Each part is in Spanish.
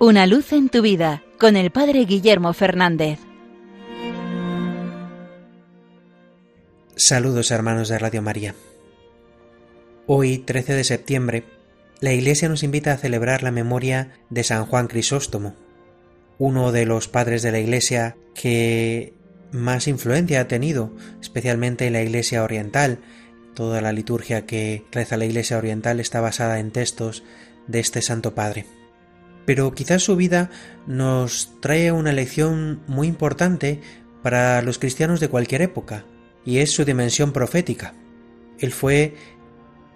Una luz en tu vida con el Padre Guillermo Fernández. Saludos hermanos de Radio María. Hoy, 13 de septiembre, la Iglesia nos invita a celebrar la memoria de San Juan Crisóstomo, uno de los padres de la Iglesia que más influencia ha tenido, especialmente en la Iglesia Oriental. Toda la liturgia que reza la Iglesia Oriental está basada en textos de este Santo Padre pero quizás su vida nos trae una lección muy importante para los cristianos de cualquier época, y es su dimensión profética. Él fue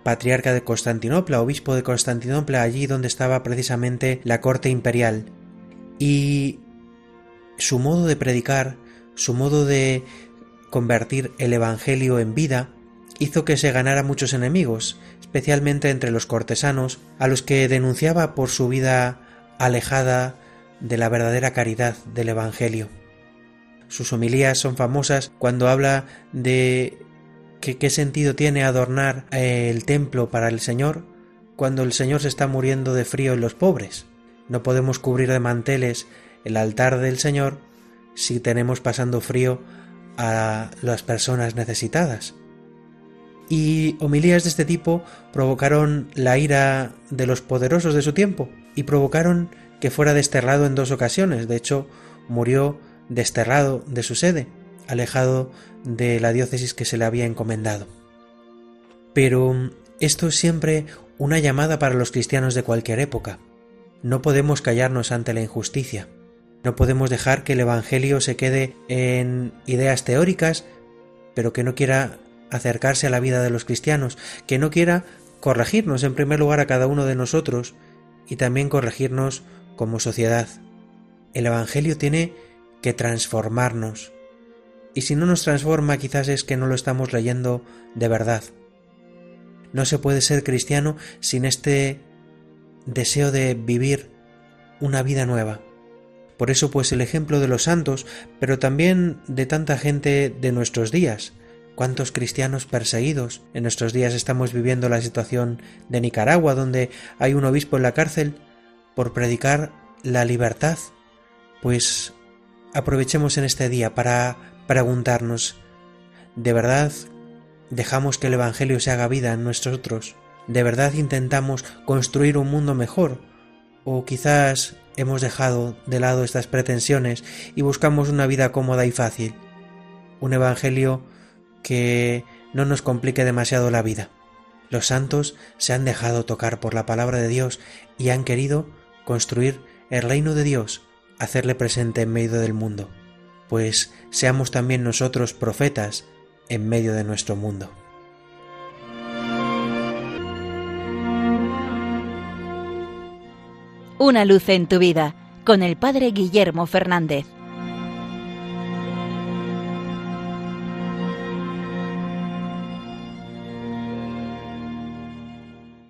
patriarca de Constantinopla, obispo de Constantinopla, allí donde estaba precisamente la corte imperial, y su modo de predicar, su modo de convertir el Evangelio en vida, hizo que se ganara muchos enemigos, especialmente entre los cortesanos, a los que denunciaba por su vida alejada de la verdadera caridad del Evangelio. Sus homilías son famosas cuando habla de que qué sentido tiene adornar el templo para el Señor cuando el Señor se está muriendo de frío en los pobres. No podemos cubrir de manteles el altar del Señor si tenemos pasando frío a las personas necesitadas. Y homilías de este tipo provocaron la ira de los poderosos de su tiempo, y provocaron que fuera desterrado en dos ocasiones. De hecho, murió desterrado de su sede, alejado de la diócesis que se le había encomendado. Pero esto es siempre una llamada para los cristianos de cualquier época. No podemos callarnos ante la injusticia. No podemos dejar que el Evangelio se quede en ideas teóricas, pero que no quiera acercarse a la vida de los cristianos, que no quiera corregirnos en primer lugar a cada uno de nosotros y también corregirnos como sociedad. El Evangelio tiene que transformarnos. Y si no nos transforma quizás es que no lo estamos leyendo de verdad. No se puede ser cristiano sin este deseo de vivir una vida nueva. Por eso pues el ejemplo de los santos, pero también de tanta gente de nuestros días, ¿Cuántos cristianos perseguidos? En nuestros días estamos viviendo la situación de Nicaragua, donde hay un obispo en la cárcel por predicar la libertad. Pues aprovechemos en este día para preguntarnos, ¿de verdad dejamos que el Evangelio se haga vida en nosotros? ¿De verdad intentamos construir un mundo mejor? ¿O quizás hemos dejado de lado estas pretensiones y buscamos una vida cómoda y fácil? Un Evangelio que no nos complique demasiado la vida. Los santos se han dejado tocar por la palabra de Dios y han querido construir el reino de Dios, hacerle presente en medio del mundo, pues seamos también nosotros profetas en medio de nuestro mundo. Una luz en tu vida con el Padre Guillermo Fernández.